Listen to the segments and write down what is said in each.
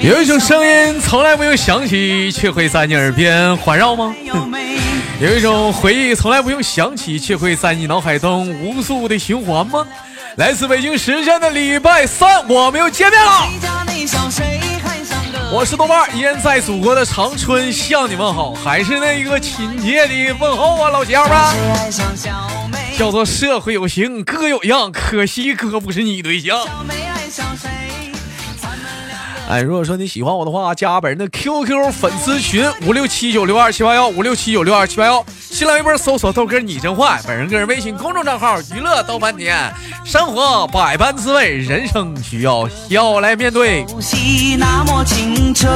有一种声音从来没有响起，却会在你耳边环绕吗？有一种回忆从来不用想起，却会在你脑海中无数的循环吗？来自北京时间的礼拜三，我们又见面了。我是豆瓣，依然在祖国的长春向你们好，还是那一个亲切的问候啊，老乡们。叫做社会有形，哥有样，可惜哥不是你对象。哎，如果说你喜欢我的话，加本人的 QQ 粉丝群五六七九六二七八幺五六七九六二七八幺，新浪微博搜索豆哥你真坏，本人个人微信公众账号娱乐豆翻天，生活百般滋味，人生需要笑来面对。那么清澈，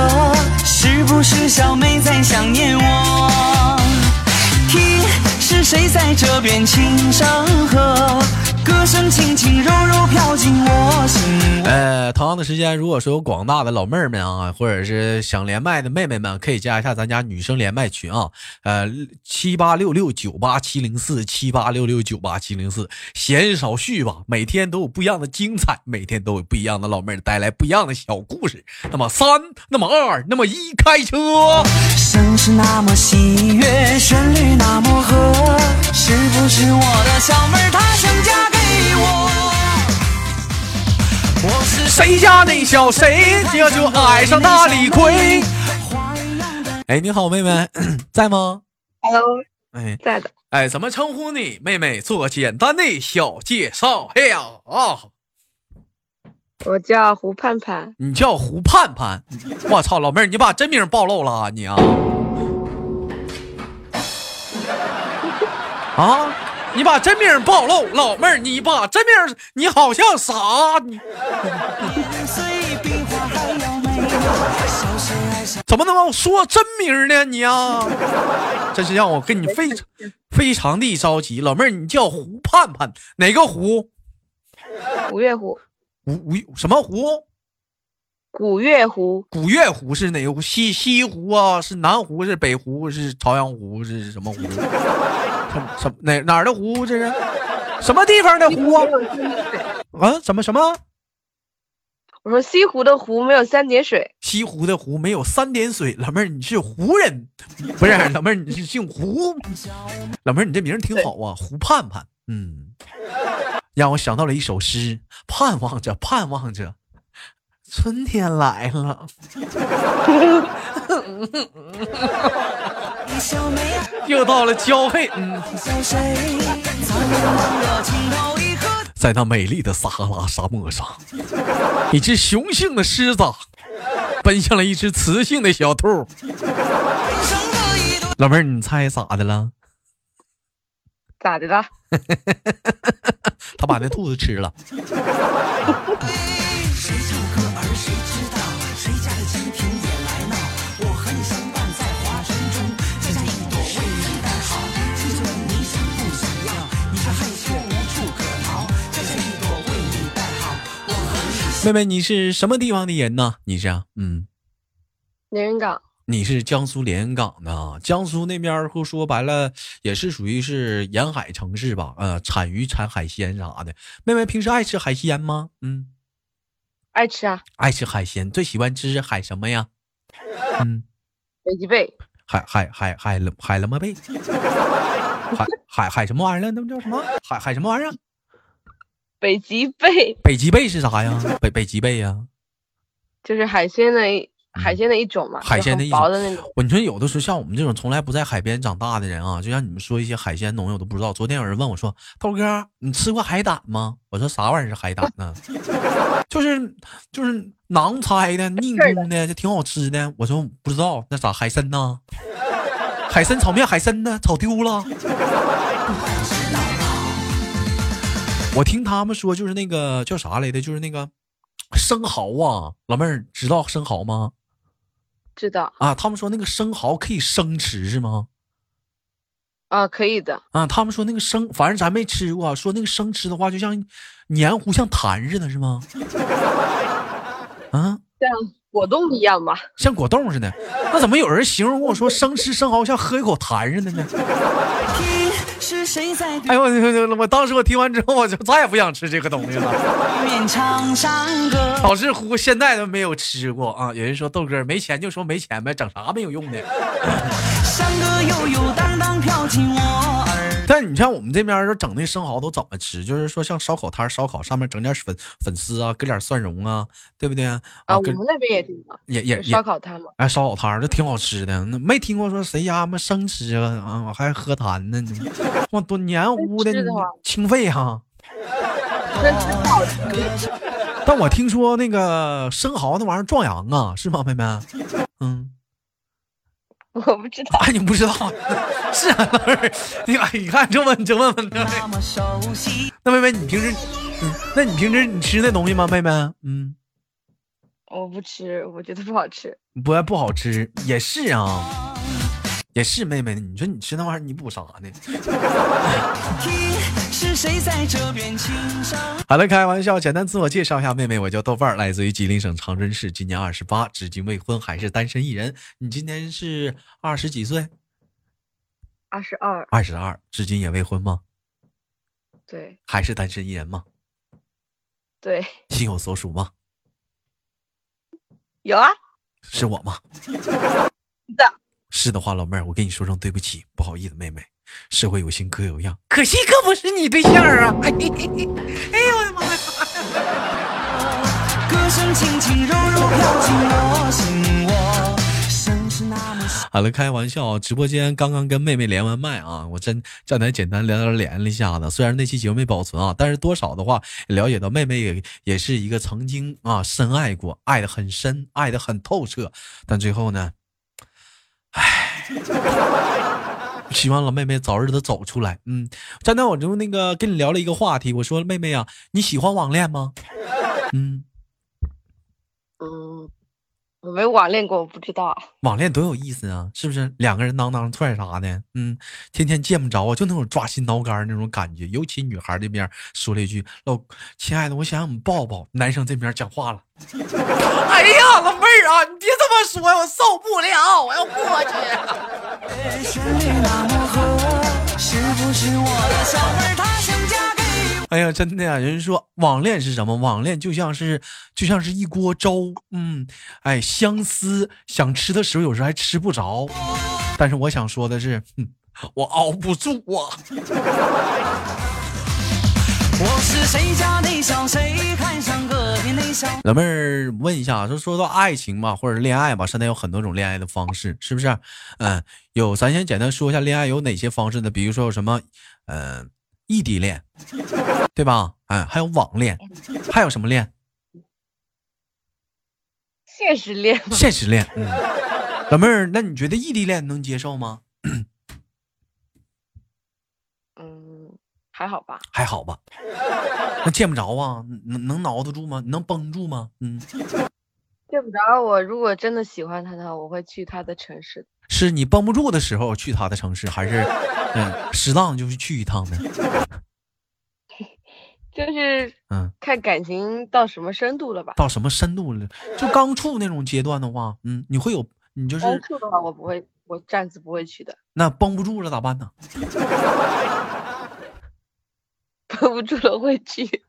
是不是小妹在想念我？听，是谁在这边轻声和？歌声轻轻柔柔飘进我心。呃，同样的时间，如果说有广大的老妹儿们啊，或者是想连麦的妹妹们，可以加一下咱家女生连麦群啊，呃，七八六六九八七零四，七八六六九八七零四。闲少叙吧，每天都有不一样的精彩，每天都有不一样的老妹儿带来不一样的小故事。那么三，那么二，那么一，开车。声是那么喜悦，旋律那么和，是不是我的小妹儿她想嫁给我？我是？谁家那小谁，这就爱上大李逵。哎，你好，妹妹，在吗？Hello，哎，在的。哎，怎么称呼你？妹妹，做个简单的小介绍。哎呀啊，我叫胡盼盼。你叫胡盼盼？我操，老妹儿，你把真名暴露了啊你啊！啊？你把真名暴露，老妹儿，你把真名，你好像啥？你 怎么能说真名呢？你呀，真是让我跟你非常非常的着急。老妹儿，你叫胡盼盼，哪个胡？古月湖。五五什么湖？古月湖。古月湖是哪个湖？西西湖啊？是南湖？是北湖？是朝阳湖？是什么湖？什什哪哪儿的湖？这是什么地方的湖啊？啊？什么什么？我说西湖的湖没有三点水。西湖的湖没有三点水。老妹儿，你是湖人？不是，老妹儿，你是姓胡？老妹儿，你这名挺好啊，胡盼盼。嗯，让我想到了一首诗：盼望着，盼望着，春天来了。又到了交配，嗯，在那美丽的撒哈拉沙漠上，一只雄性的狮子奔向了一只雌性的小兔。老妹儿，你猜咋的了？咋的了？他把那兔子吃了。妹妹，你是什么地方的人呢？你是嗯，连云港。你是江苏连云港的，江苏那边儿说白了也是属于是沿海城市吧？呃，产鱼、产海鲜啥的。妹妹平时爱吃海鲜吗？嗯，爱吃啊。爱吃海鲜，最喜欢吃海什么呀？嗯，北极贝。海海海海海了么贝？海海海什么玩意儿？那叫什么？海海什么玩意儿？北极贝，北极贝是啥呀？北北极贝呀，就是海鲜的海鲜的一种嘛，海鲜的一种。那种。我你说有的时候像我们这种从来不在海边长大的人啊，就像你们说一些海鲜东西我都不知道。昨天有人问我说：“涛哥，你吃过海胆吗？”我说：“啥玩意儿是海胆呢？” 就是就是囊拆的、硬空的，就挺好吃的。我说不知道，那啥海参呢？海参炒面，海参呢？炒丢了。我听他们说，就是那个叫啥来的，就是那个生蚝啊，老妹儿知道生蚝吗？知道啊，他们说那个生蚝可以生吃是吗？啊，可以的啊。他们说那个生，反正咱没吃过，说那个生吃的话，就像黏糊，像痰似的，是吗？啊，像果冻一样吧？像果冻似的。那怎么有人形容我说生吃生蚝像喝一口痰似的呢？哎呦我我当时我听完之后我就再也不想吃这个东西了。导致乎现在都没有吃过啊！有人说豆哥没钱就说没钱呗，整啥没有用的。但你像我们这边说整那生蚝都怎么吃？就是说像烧烤摊烧烤上面整点粉粉丝啊，搁点蒜蓉啊，对不对啊？啊，我们那边也挺也也烧烤摊嘛。哎，烧烤摊儿这挺好吃的，那没听过说谁家么生吃啊啊还喝痰呢？哇，多黏糊的，清肺哈。但我听说那个生蚝那玩意儿壮阳啊，是吗，妹妹？嗯。我不知道，哎，你不知道，是啊，老妹儿，你哎，你看这问，这问问的。那妹妹，你平时，嗯，那你平时你吃那东西吗，妹妹？嗯，我不吃，我觉得不好吃。不不好吃，也是啊。也是妹妹，你说你吃那玩意儿，你补啥呢？好了，开玩笑，简单自我介绍一下，妹妹，我叫豆瓣儿，来自于吉林省长春市，今年二十八，至今未婚，还是单身一人。你今年是二十几岁？二十二。二十二，至今也未婚吗？对。还是单身一人吗？对。心有所属吗？有啊。是我吗？的。是的话，老妹儿，我跟你说声对不起，不好意思，妹妹，社会有心哥有样，可惜哥不是你对象啊！哎呦我的妈呀！歌声轻轻柔柔飘进我心窝好了，开玩笑，直播间刚刚跟妹妹连完麦啊，我真站台简单聊聊连了一下子，虽然那期节目没保存啊，但是多少的话了解到妹妹也也是一个曾经啊深爱过，爱的很深，爱的很透彻，但最后呢？唉，希望老妹妹早日的走出来。嗯，刚才我就那个跟你聊了一个话题，我说妹妹呀，你喜欢网恋吗？嗯嗯，我没网恋过，我不知道。网恋多有意思啊，是不是？两个人当当踹啥的，嗯，天天见不着啊，就那种抓心挠肝那种感觉。尤其女孩这边说了一句：“老亲爱的，我想让你抱抱。”男生这边讲话了：“ 哎呀，老妹儿啊，你别这么说，我受不了，我要过去。”哎呀，真的呀！人说网恋是什么？网恋就像是就像是一锅粥，嗯，哎，相思想吃的时候，有时候还吃不着。但是我想说的是，我熬不住啊。老妹儿问一下，就说到爱情嘛，或者恋爱吧，现在有很多种恋爱的方式，是不是？嗯，有，咱先简单说一下恋爱有哪些方式呢？比如说有什么，嗯。异地恋，对吧？哎，还有网恋，还有什么恋？现实恋。现实恋。嗯，老妹儿，那你觉得异地恋能接受吗？嗯，还好吧。还好吧。那见不着啊？能能挠得住吗？能绷住吗？嗯。见不着我，如果真的喜欢他的话，我会去他的城市。是你绷不住的时候去他的城市，还是嗯适当就是去一趟呢？就是嗯，看感情到什么深度了吧？到什么深度了？就刚处那种阶段的话，嗯，你会有你就是刚处的话，我不会，我暂时不会去的。那绷不住了咋办呢？绷不住了会去。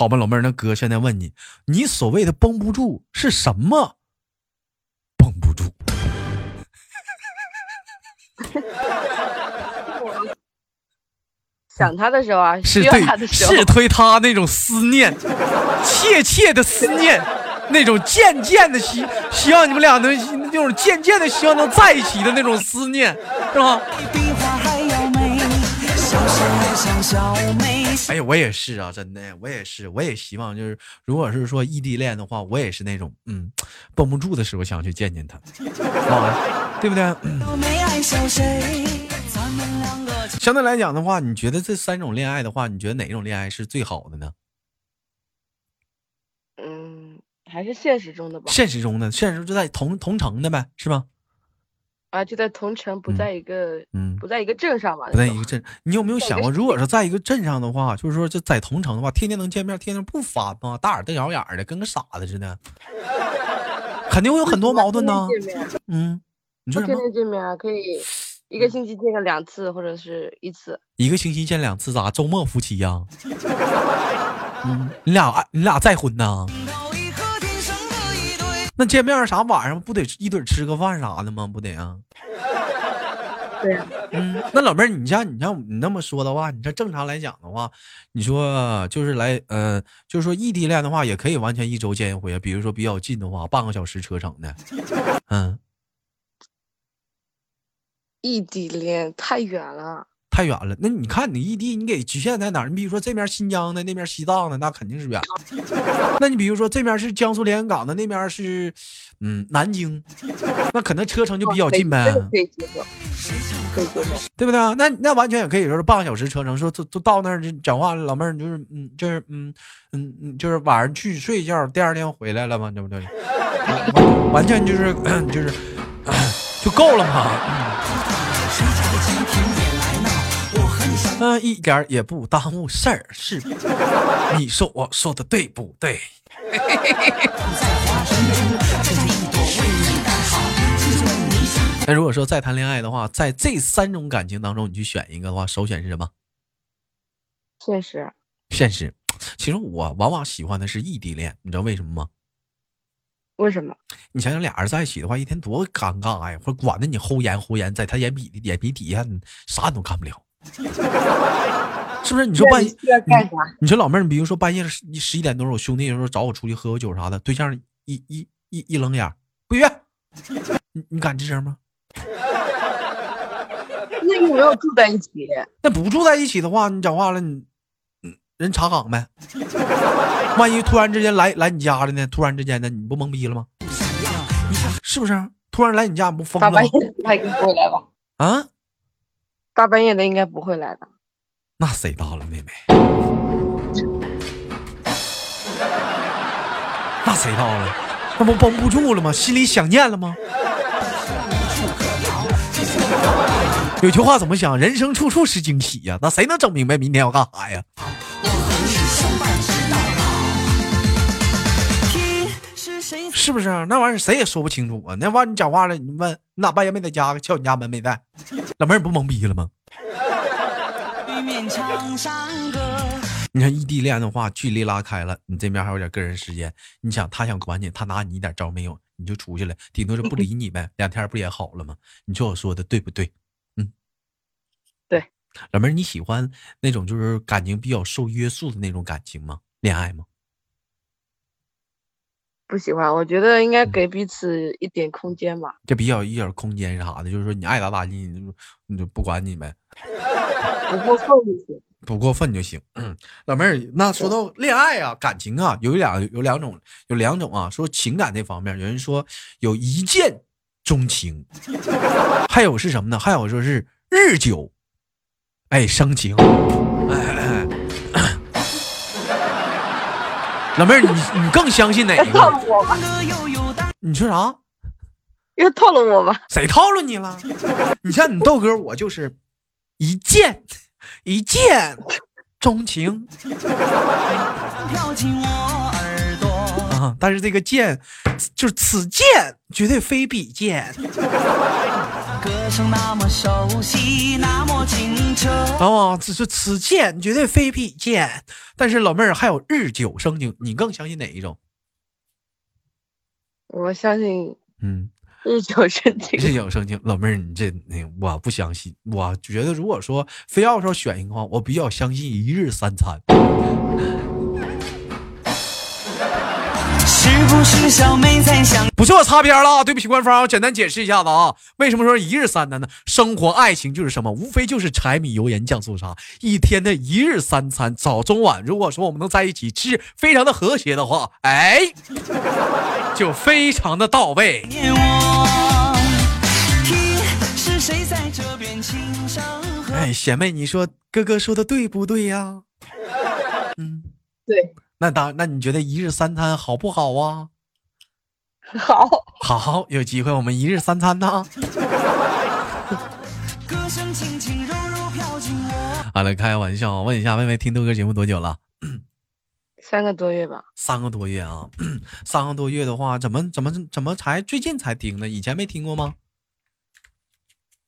好吧，老妹儿，那哥现在问你，你所谓的绷不住是什么？绷不住。想他的时候啊，是对，是推他那种思念，切切的思念，那种渐渐的希希望你们俩能那种渐渐的希望能在一起的那种思念，是吧？哎呀，我也是啊，真的，我也是，我也希望就是，如果是说异地恋的话，我也是那种，嗯，绷不住的时候想去见见他，对不对？相对来讲的话，你觉得这三种恋爱的话，你觉得哪种恋爱是最好的呢？嗯，还是现实中的吧。现实中的，现实就在同同城的呗，是吧？啊，就在同城，不在一个，嗯，不在一个镇上嘛。不在一个镇，你有没有想过，如果是在一个镇上的话，就是说这在同城的话，天天能见面，天天不烦吗？大眼瞪小眼的，跟个傻子似的，肯定会有很多 矛盾呢。嗯，你说？天天见面啊，可以一个星期见个两次或者是一次。一个星期见两次咋？周末夫妻呀？嗯，你俩你俩再婚呢？那见面啥晚上不得一堆吃个饭啥的吗？不得啊？对嗯，那老妹儿，你像你像你那么说的话，你这正常来讲的话，你说就是来，呃，就是说异地恋的话，也可以完全一周见一回啊。比如说比较近的话，半个小时车程的。嗯，异地恋太远了。太远了，那你看你异地，你给局限在哪儿？你比如说这边新疆的，那边西藏的，那肯定是远。那你比如说这边是江苏连云港的，那边是嗯南京，那可能车程就比较近呗。可以接受，可以接受，对不对啊？那那完全也可以说是半个小时车程，说都都到那儿就讲话了。老妹儿就是嗯就是嗯嗯嗯就是晚上去睡一觉，第二天回来了嘛，对不对？完全就是 就是 就够了嘛。嗯，一点也不耽误事儿，是你说我说的对不对？那如果说再谈恋爱的话，在这三种感情当中，你去选一个的话，首选是什么？现实。现实。其实我往往喜欢的是异地恋，你知道为什么吗？为什么？你想想，俩人在一起的话，一天多尴尬呀！或者管着你齁严齁严，在他眼皮眼皮底下，啥你都干不了。是不是？你说半夜你说老妹儿，你比如说半夜十十一点多，我兄弟有时候找我出去喝个酒啥的，对象一一一一冷眼，不约，你你敢吱声吗？那你没有住在一起？那不住在一起的话，你讲话了，你人查岗呗。万一突然之间来来你家了呢？突然之间的，你不懵逼了吗？是不是？突然来你家，你不疯了吗？啊？大半夜的应该不会来的，那谁到了，妹妹？那谁到了？那不绷不住了吗？心里想念了吗？有句话怎么讲？人生处处是惊喜呀！那谁能整明白明天要干啥呀？是不是？那玩意儿谁也说不清楚啊！那玩意儿你讲话了，你问你咋半夜没在家？敲你家门没在？老妹儿不懵逼了吗？你看异地恋的话，距离拉开了，你这边还有点个人时间。你想他想管你，他拿你一点招没有，你就出去了，顶多是不理你呗。两天不也好了吗？你说我说的对不对？嗯，对。老妹儿，你喜欢那种就是感情比较受约束的那种感情吗？恋爱吗？不喜欢，我觉得应该给彼此一点空间吧。这比较一点空间啥的，就是说你爱咋咋地，你就你就不管你呗，不过分就行。不过分就行。嗯，老妹儿，那说到恋爱啊，感情啊，有两有两种，有两种啊。说情感这方面，有人说有一见钟情，还有是什么呢？还有说是日久，哎生情。老妹儿，你你更相信哪个？套路我吧？你说啥？又套路我吧？谁套路你了？你像你豆哥，我就是一见一见钟情。啊！但是这个剑，就是此剑绝对非彼剑。歌声那么熟悉，那么清澈。啊，只是此剑绝对非彼剑。但是老妹儿还有日久生情，你更相信哪一种？我相信，嗯，日久生情。日久生情，老妹儿，你这那我不相信。我觉得如果说非要说选一个话，我比较相信一日三餐。不是小妹在想？不是我擦边了，对不起官方，我简单解释一下子啊。为什么说一日三餐呢？生活爱情就是什么？无非就是柴米油盐酱醋茶，一天的一日三餐，早中晚。如果说我们能在一起吃，非常的和谐的话，哎，就非常的到位。哎，贤妹，你说哥哥说的对不对呀？嗯，对。那当那你觉得一日三餐好不好啊？好，好，有机会我们一日三餐呢。好了，开玩笑，问一下，妹妹听豆哥节目多久了？三个多月吧。三个多月啊，三个多月的话，怎么怎么怎么才最近才听呢？以前没听过吗？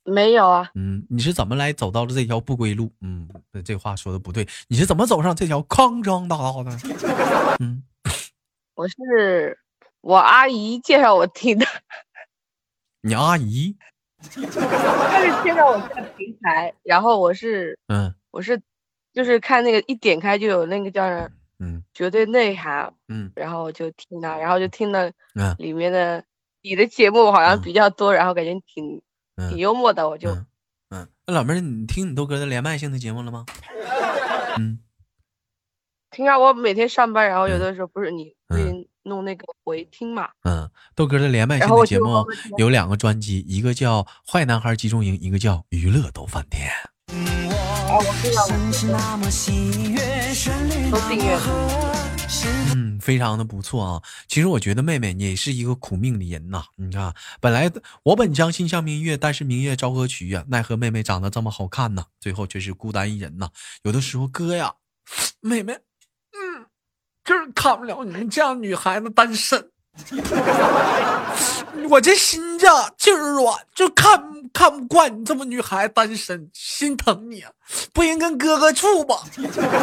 没有啊。嗯，你是怎么来走到了这条不归路？嗯，这话说的不对，你是怎么走上这条康庄大道的？嗯，我是我阿姨介绍我听的。你阿姨？他是介绍我这个平台，然后我是嗯，我是就是看那个一点开就有那个叫嗯绝对内涵嗯，然后我就听了，然后就听了嗯里面的你的节目好像比较多，然后感觉挺。挺幽默的，我就，嗯，那老妹儿，你听你豆哥的连麦性的节目了吗？嗯，听啊，我每天上班，然后有的时候不是你会弄那个回听嘛。嗯，豆哥的连麦性的节目有两个专辑，一个叫《坏男孩集中营》，一个叫《娱乐逗翻天》。哦，我听了，都订阅嗯，非常的不错啊。其实我觉得妹妹你也是一个苦命的人呐。你看，本来我本将心向明月，但是明月照何取呀？奈何妹妹长得这么好看呢？最后却是孤单一人呐。有的时候哥呀，妹妹，嗯，就是看不了你们这样女孩子单身。我这心呀就是软，就看看不惯你这么女孩单身，心疼你，不行跟哥哥处吧，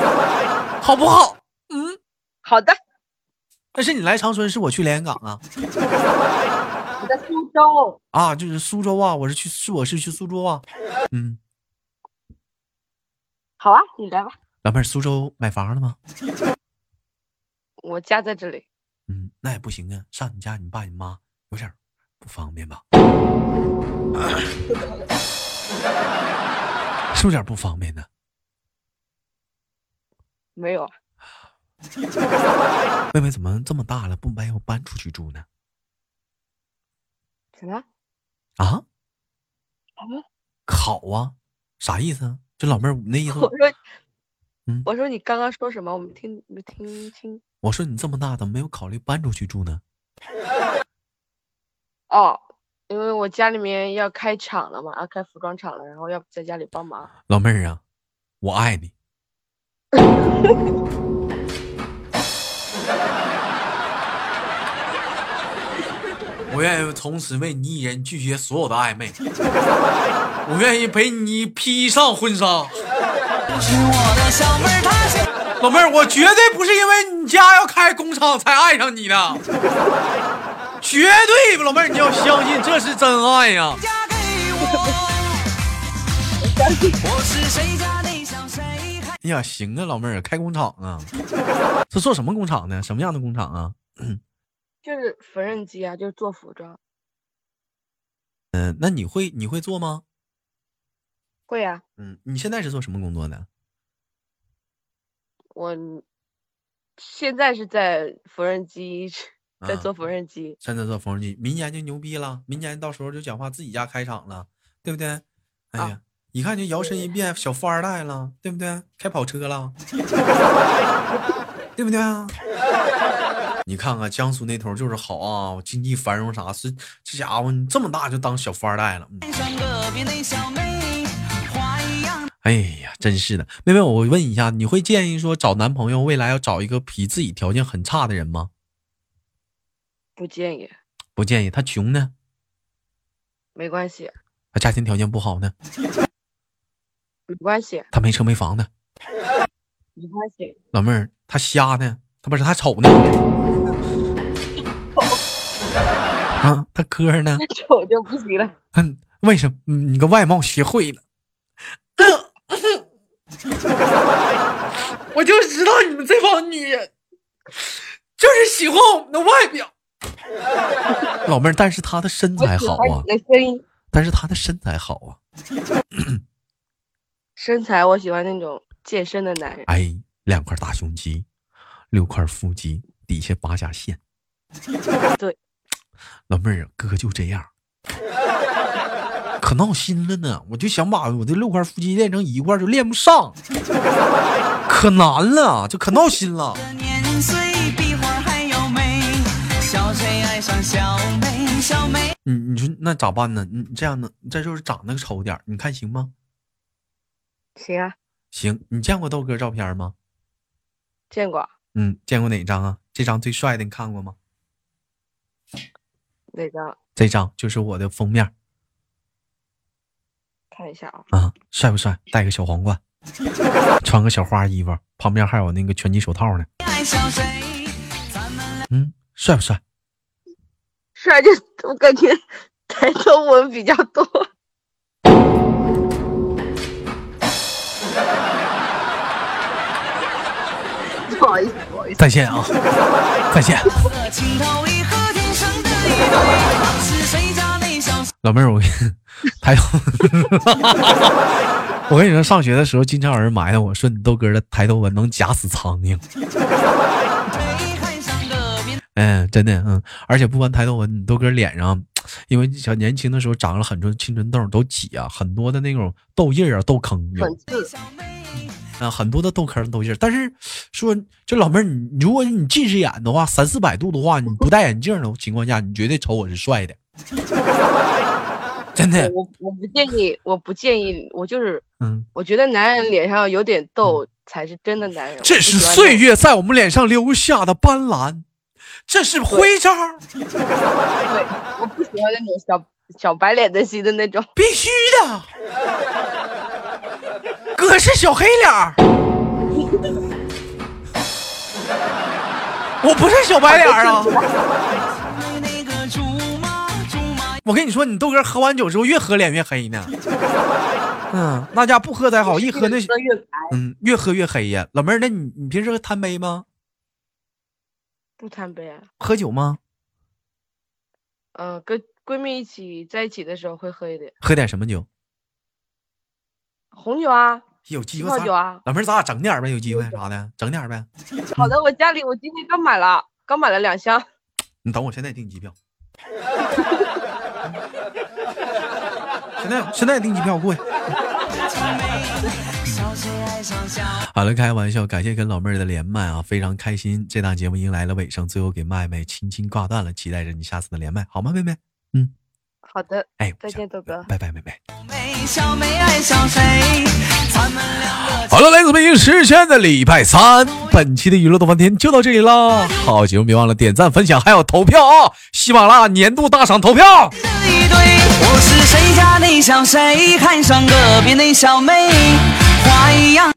好不好？嗯。好的，但是你来长春，是我去连云港啊。我在苏州啊，就是苏州啊，我是去，是我是去苏州啊。嗯，好啊，你来吧。老妹儿，苏州买房了吗？我家在这里。嗯，那也不行啊，上你家，你爸你妈有点不方便吧？是不是有点不方便呢？没有。妹妹怎么这么大了，不没有搬出去住呢？什么？啊？啊考啊？啥意思啊？这老妹儿那意思？我说，嗯，我说你刚刚说什么？我没听，没听清。我说你这么大，怎么没有考虑搬出去住呢？哦，因为我家里面要开厂了嘛，要开服装厂了，然后要在家里帮忙。老妹儿啊，我爱你。我愿意从此为你一人拒绝所有的暧昧，我愿意陪你披上婚纱。老妹儿，我绝对不是因为你家要开工厂才爱上你的，绝对！老妹儿，你要相信这是真爱呀。哎呀，行啊，老妹儿，开工厂啊？是做什么工厂呢？什么样的工厂啊？就是缝纫机啊，就是做服装。嗯，那你会你会做吗？会呀。嗯，你现在是做什么工作的？我现在是在缝纫机，在做缝纫机。现在做缝纫机，明年就牛逼了，明年到时候就讲话自己家开厂了，对不对？哎呀，一看就摇身一变小富二代了，对不对？开跑车了，对不对啊？你看看江苏那头就是好啊，经济繁荣啥？是这家伙你这么大就当小富二代了。哎呀，真是的，妹妹，我问一下，你会建议说找男朋友未来要找一个比自己条件很差的人吗？不建议。不建议，他穷呢？没关系。他家庭条件不好呢？没关系。他没车没房呢？没关系。老妹儿，他瞎呢？他不是他丑呢？啊，他哥呢？丑就不行了。嗯，为什么？你个外貌协会的，我就知道你们这帮女人就是喜欢我们的外表。老妹儿，但是他的身材好啊。但是他的身材好啊。身材，我喜欢那种健身的男人。哎，两块大胸肌，六块腹肌，底下八下线。对。老妹儿，哥就这样，可闹心了呢。我就想把我的六块腹肌练成一块，就练不上，可难了，就可闹心了。你你说那咋办呢？你这样呢，这就是长得丑点你看行吗？行啊。行，你见过豆哥照片吗？见过。嗯，见过哪张啊？这张最帅的，你看过吗？哪张？这张就是我的封面。看一下啊。啊，帅不帅？戴个小皇冠，穿个小花衣服，旁边还有那个拳击手套呢。嗯，帅不帅？帅，就我感觉抬头纹比较多。意思，不好意思。再见啊，再见。老妹儿，我抬头，我跟你说，上学的时候经常有人埋汰我说你豆哥的抬头纹能夹死苍蝇。嗯，真的，嗯，而且不光抬头纹，你豆哥脸上，因为小年轻的时候长了很多青春痘，都挤啊，很多的那种痘印啊、痘坑有，啊，很多的痘坑、痘印。但是说，就老妹儿，你如果你近视眼的话，三四百度的话，你不戴眼镜的情况下，你绝对瞅我是帅的。真的，我我不建议，我不建议，我就是，嗯，我觉得男人脸上有点痘才是真的男人。这是岁月在我们脸上留下的斑斓。这是徽章。对，我不喜欢那种小小白脸的型的那种。必须的。哥是小黑脸儿。我不是小白脸啊。我跟你说，你豆哥喝完酒之后越喝脸越黑呢。嗯，那家不喝才好，一喝那嗯越喝越黑呀。老妹儿，那你你平时贪杯吗？不贪杯啊？喝酒吗？嗯，跟闺蜜一起在一起的时候会喝一点。喝点什么酒？红酒啊。有机会。老妹儿，咱俩整点呗，有机会啥的，整点呗。好的，我家里我今天刚买了，刚买了两箱。你等我，现在订机票。现在现在订机票过去。好了，开玩笑，感谢跟老妹儿的连麦啊，非常开心。这档节目迎来了尾声，最后给麦麦轻轻挂断了，期待着你下次的连麦，好吗，妹妹？嗯，好的。哎，再见，豆哥，拜拜，妹妹。好了，来自北京时间的礼拜三，本期的娱乐多翻天就到这里了。好节目，别忘了点赞、分享，还有投票啊！喜马拉雅年度大赏投票。我是谁家的小谁，看上隔壁那小妹，花样。